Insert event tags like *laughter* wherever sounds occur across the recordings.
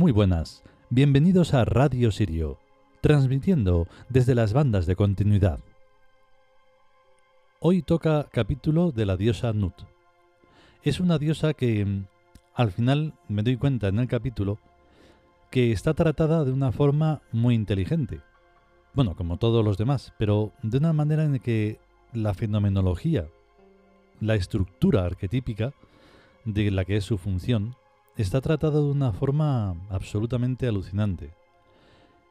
Muy buenas, bienvenidos a Radio Sirio, transmitiendo desde las bandas de continuidad. Hoy toca capítulo de la diosa Nut. Es una diosa que, mm, al final, me doy cuenta en el capítulo, que está tratada de una forma muy inteligente. Bueno, como todos los demás, pero de una manera en que la fenomenología, la estructura arquetípica de la que es su función, está tratada de una forma absolutamente alucinante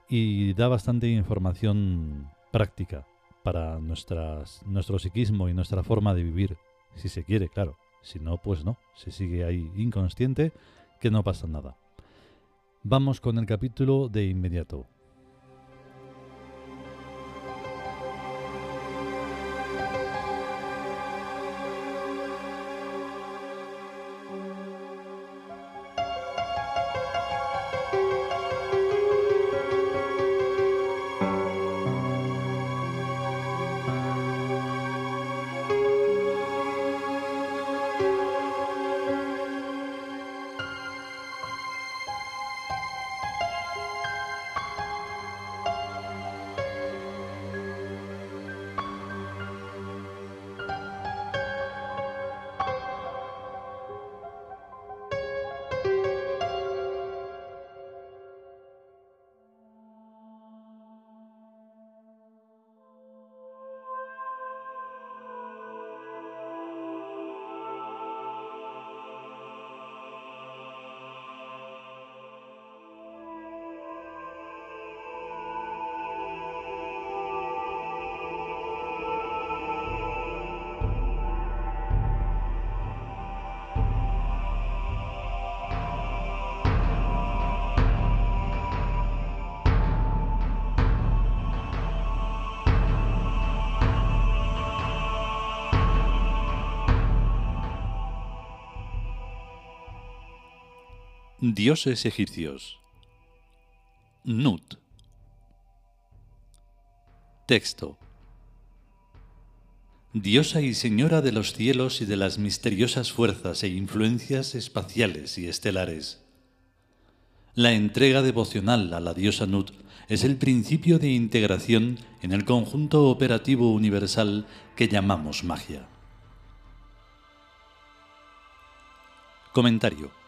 y da bastante información práctica para nuestro psiquismo y nuestra forma de vivir, si se quiere, claro. Si no, pues no, se sigue ahí inconsciente, que no pasa nada. Vamos con el capítulo de inmediato. Dioses egipcios. Nut. Texto. Diosa y señora de los cielos y de las misteriosas fuerzas e influencias espaciales y estelares. La entrega devocional a la diosa Nut es el principio de integración en el conjunto operativo universal que llamamos magia. Comentario.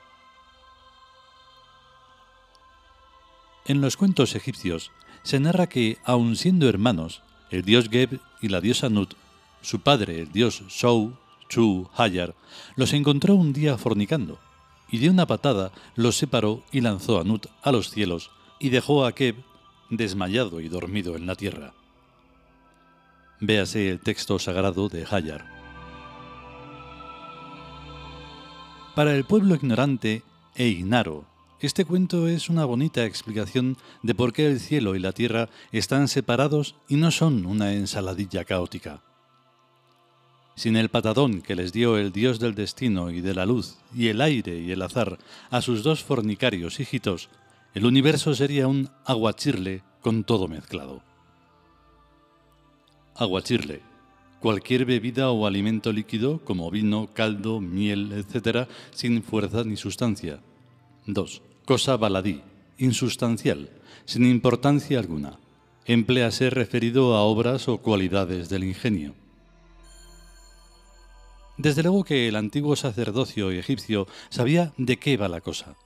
En los cuentos egipcios se narra que, aun siendo hermanos, el dios Geb y la diosa Nut, su padre, el dios Shou, Chu, Hayar, los encontró un día fornicando, y de una patada los separó y lanzó a Nut a los cielos, y dejó a Geb desmayado y dormido en la tierra. Véase el texto sagrado de Hayar. Para el pueblo ignorante e ignaro este cuento es una bonita explicación de por qué el cielo y la tierra están separados y no son una ensaladilla caótica. Sin el patadón que les dio el dios del destino y de la luz y el aire y el azar a sus dos fornicarios hijitos, el universo sería un aguachirle con todo mezclado. Aguachirle, cualquier bebida o alimento líquido como vino, caldo, miel, etc., sin fuerza ni sustancia. 2 cosa baladí, insustancial, sin importancia alguna. Emplease referido a obras o cualidades del ingenio. Desde luego que el antiguo sacerdocio egipcio sabía de qué va la cosa.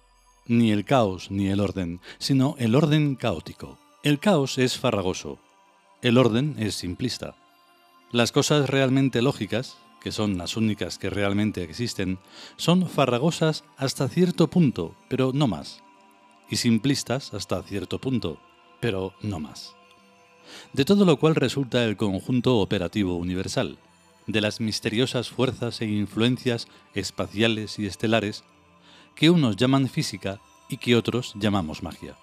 Ni el caos ni el orden, sino el orden caótico. El caos es farragoso, el orden es simplista. Las cosas realmente lógicas, que son las únicas que realmente existen, son farragosas hasta cierto punto, pero no más, y simplistas hasta cierto punto, pero no más. De todo lo cual resulta el conjunto operativo universal, de las misteriosas fuerzas e influencias espaciales y estelares que unos llaman física y que otros llamamos magia.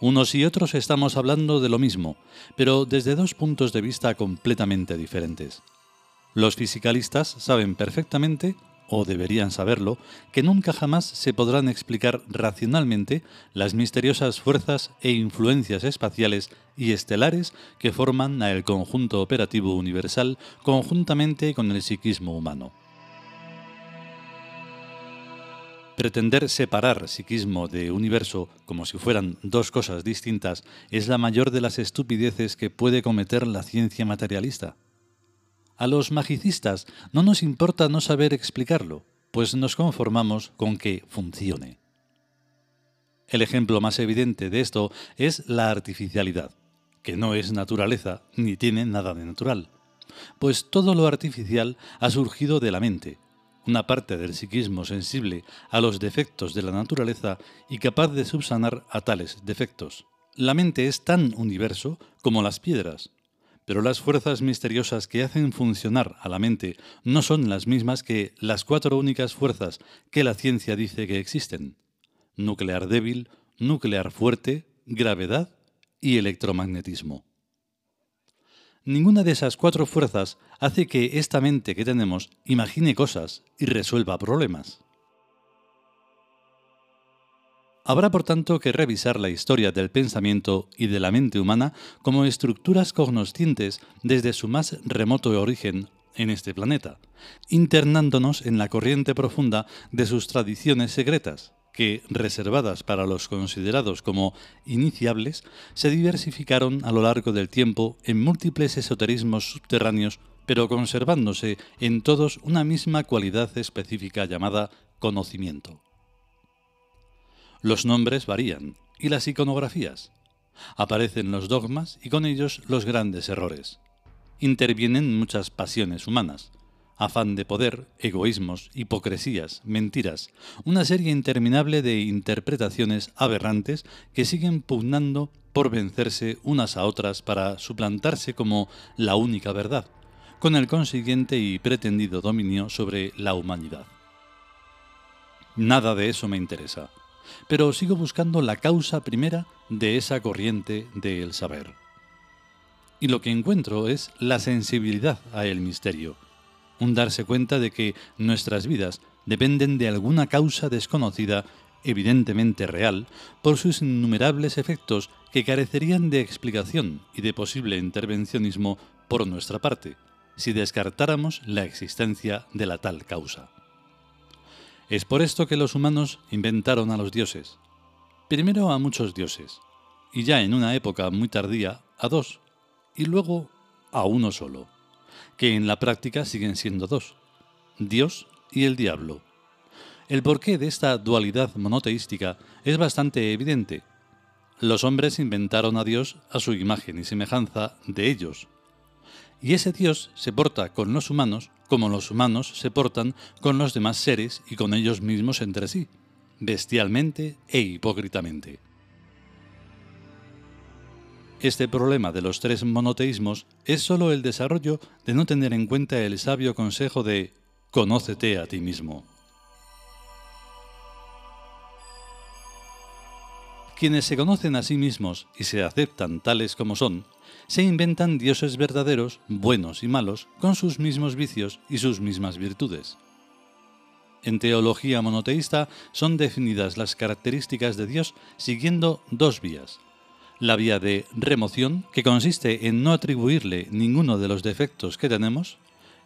Unos y otros estamos hablando de lo mismo, pero desde dos puntos de vista completamente diferentes. Los fisicalistas saben perfectamente, o deberían saberlo, que nunca jamás se podrán explicar racionalmente las misteriosas fuerzas e influencias espaciales y estelares que forman a el conjunto operativo universal conjuntamente con el psiquismo humano. Pretender separar psiquismo de universo como si fueran dos cosas distintas es la mayor de las estupideces que puede cometer la ciencia materialista. A los magicistas no nos importa no saber explicarlo, pues nos conformamos con que funcione. El ejemplo más evidente de esto es la artificialidad, que no es naturaleza ni tiene nada de natural, pues todo lo artificial ha surgido de la mente, una parte del psiquismo sensible a los defectos de la naturaleza y capaz de subsanar a tales defectos. La mente es tan universo como las piedras, pero las fuerzas misteriosas que hacen funcionar a la mente no son las mismas que las cuatro únicas fuerzas que la ciencia dice que existen. Nuclear débil, nuclear fuerte, gravedad y electromagnetismo. Ninguna de esas cuatro fuerzas hace que esta mente que tenemos imagine cosas y resuelva problemas. Habrá por tanto que revisar la historia del pensamiento y de la mente humana como estructuras cognoscientes desde su más remoto origen en este planeta, internándonos en la corriente profunda de sus tradiciones secretas, que, reservadas para los considerados como iniciables, se diversificaron a lo largo del tiempo en múltiples esoterismos subterráneos, pero conservándose en todos una misma cualidad específica llamada conocimiento. Los nombres varían, y las iconografías. Aparecen los dogmas y con ellos los grandes errores. Intervienen muchas pasiones humanas, afán de poder, egoísmos, hipocresías, mentiras, una serie interminable de interpretaciones aberrantes que siguen pugnando por vencerse unas a otras para suplantarse como la única verdad, con el consiguiente y pretendido dominio sobre la humanidad. Nada de eso me interesa, pero sigo buscando la causa primera de esa corriente del saber. Y lo que encuentro es la sensibilidad a el misterio, un darse cuenta de que nuestras vidas dependen de alguna causa desconocida, evidentemente real, por sus innumerables efectos que carecerían de explicación y de posible intervencionismo por nuestra parte, si descartáramos la existencia de la tal causa. Es por esto que los humanos inventaron a los dioses. Primero a muchos dioses, y ya en una época muy tardía a dos, y luego a uno solo que en la práctica siguen siendo dos, Dios y el diablo. El porqué de esta dualidad monoteística es bastante evidente. Los hombres inventaron a Dios a su imagen y semejanza de ellos. Y ese Dios se porta con los humanos como los humanos se portan con los demás seres y con ellos mismos entre sí, bestialmente e hipócritamente. Este problema de los tres monoteísmos es sólo el desarrollo de no tener en cuenta el sabio consejo de conócete a ti mismo. Quienes se conocen a sí mismos y se aceptan tales como son, se inventan dioses verdaderos, buenos y malos, con sus mismos vicios y sus mismas virtudes. En teología monoteísta son definidas las características de Dios siguiendo dos vías, la vía de remoción, que consiste en no atribuirle ninguno de los defectos que tenemos,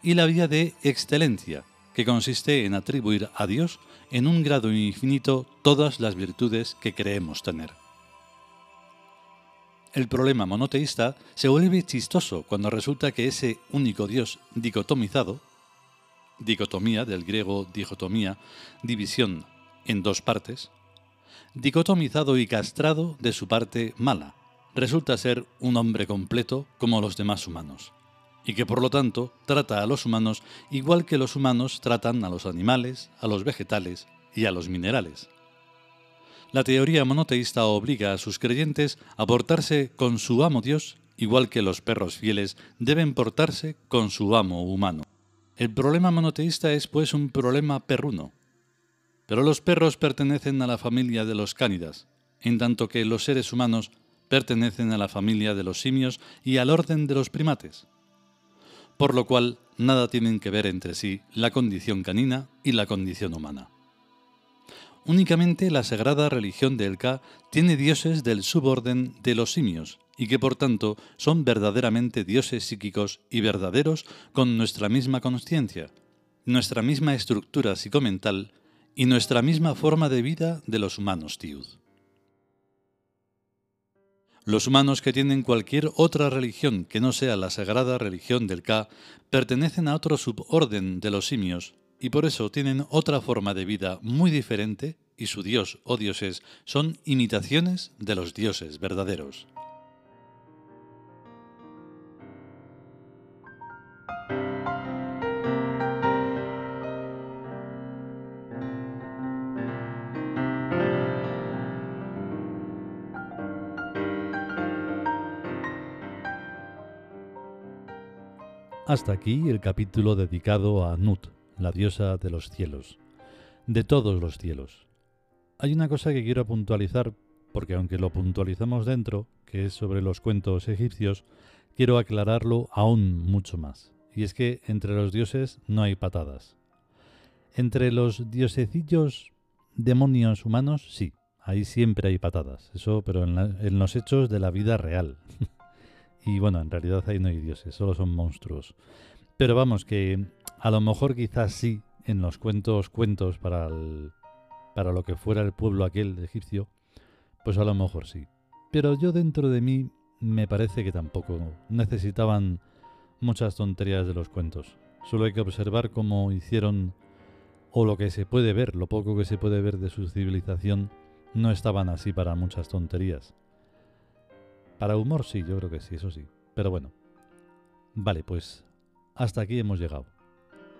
y la vía de excelencia, que consiste en atribuir a Dios en un grado infinito todas las virtudes que creemos tener. El problema monoteísta se vuelve chistoso cuando resulta que ese único Dios dicotomizado, dicotomía del griego dicotomía, división en dos partes, dicotomizado y castrado de su parte mala, resulta ser un hombre completo como los demás humanos, y que por lo tanto trata a los humanos igual que los humanos tratan a los animales, a los vegetales y a los minerales. La teoría monoteísta obliga a sus creyentes a portarse con su amo Dios igual que los perros fieles deben portarse con su amo humano. El problema monoteísta es pues un problema perruno, pero los perros pertenecen a la familia de los cánidas, en tanto que los seres humanos pertenecen a la familia de los simios y al orden de los primates. Por lo cual, nada tienen que ver entre sí la condición canina y la condición humana. Únicamente la sagrada religión del Ka tiene dioses del suborden de los simios y que por tanto son verdaderamente dioses psíquicos y verdaderos con nuestra misma conciencia, nuestra misma estructura psicomental y nuestra misma forma de vida de los humanos tiud. Los humanos que tienen cualquier otra religión que no sea la sagrada religión del Ka pertenecen a otro suborden de los simios y por eso tienen otra forma de vida muy diferente y su dios o dioses son imitaciones de los dioses verdaderos. Hasta aquí el capítulo dedicado a Nut, la diosa de los cielos, de todos los cielos. Hay una cosa que quiero puntualizar, porque aunque lo puntualizamos dentro, que es sobre los cuentos egipcios, quiero aclararlo aún mucho más. Y es que entre los dioses no hay patadas. Entre los diosecillos demonios humanos, sí, ahí siempre hay patadas. Eso, pero en, en los hechos de la vida real. *laughs* Y bueno, en realidad ahí no hay dioses, solo son monstruos. Pero vamos, que a lo mejor quizás sí, en los cuentos, cuentos para, para lo que fuera el pueblo aquel egipcio, pues a lo mejor sí. Pero yo dentro de mí me parece que tampoco necesitaban muchas tonterías de los cuentos. Solo hay que observar cómo hicieron, o lo que se puede ver, lo poco que se puede ver de su civilización, no estaban así para muchas tonterías. Para humor sí, yo creo que sí, eso sí. Pero bueno. Vale, pues hasta aquí hemos llegado.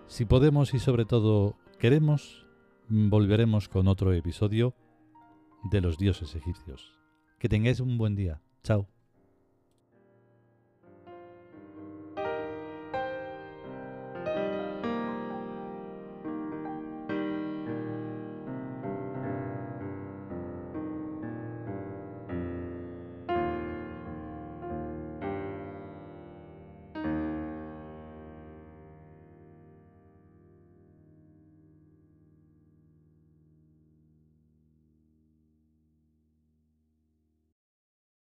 Si podemos y sobre todo queremos, volveremos con otro episodio de los dioses egipcios. Que tengáis un buen día. Chao.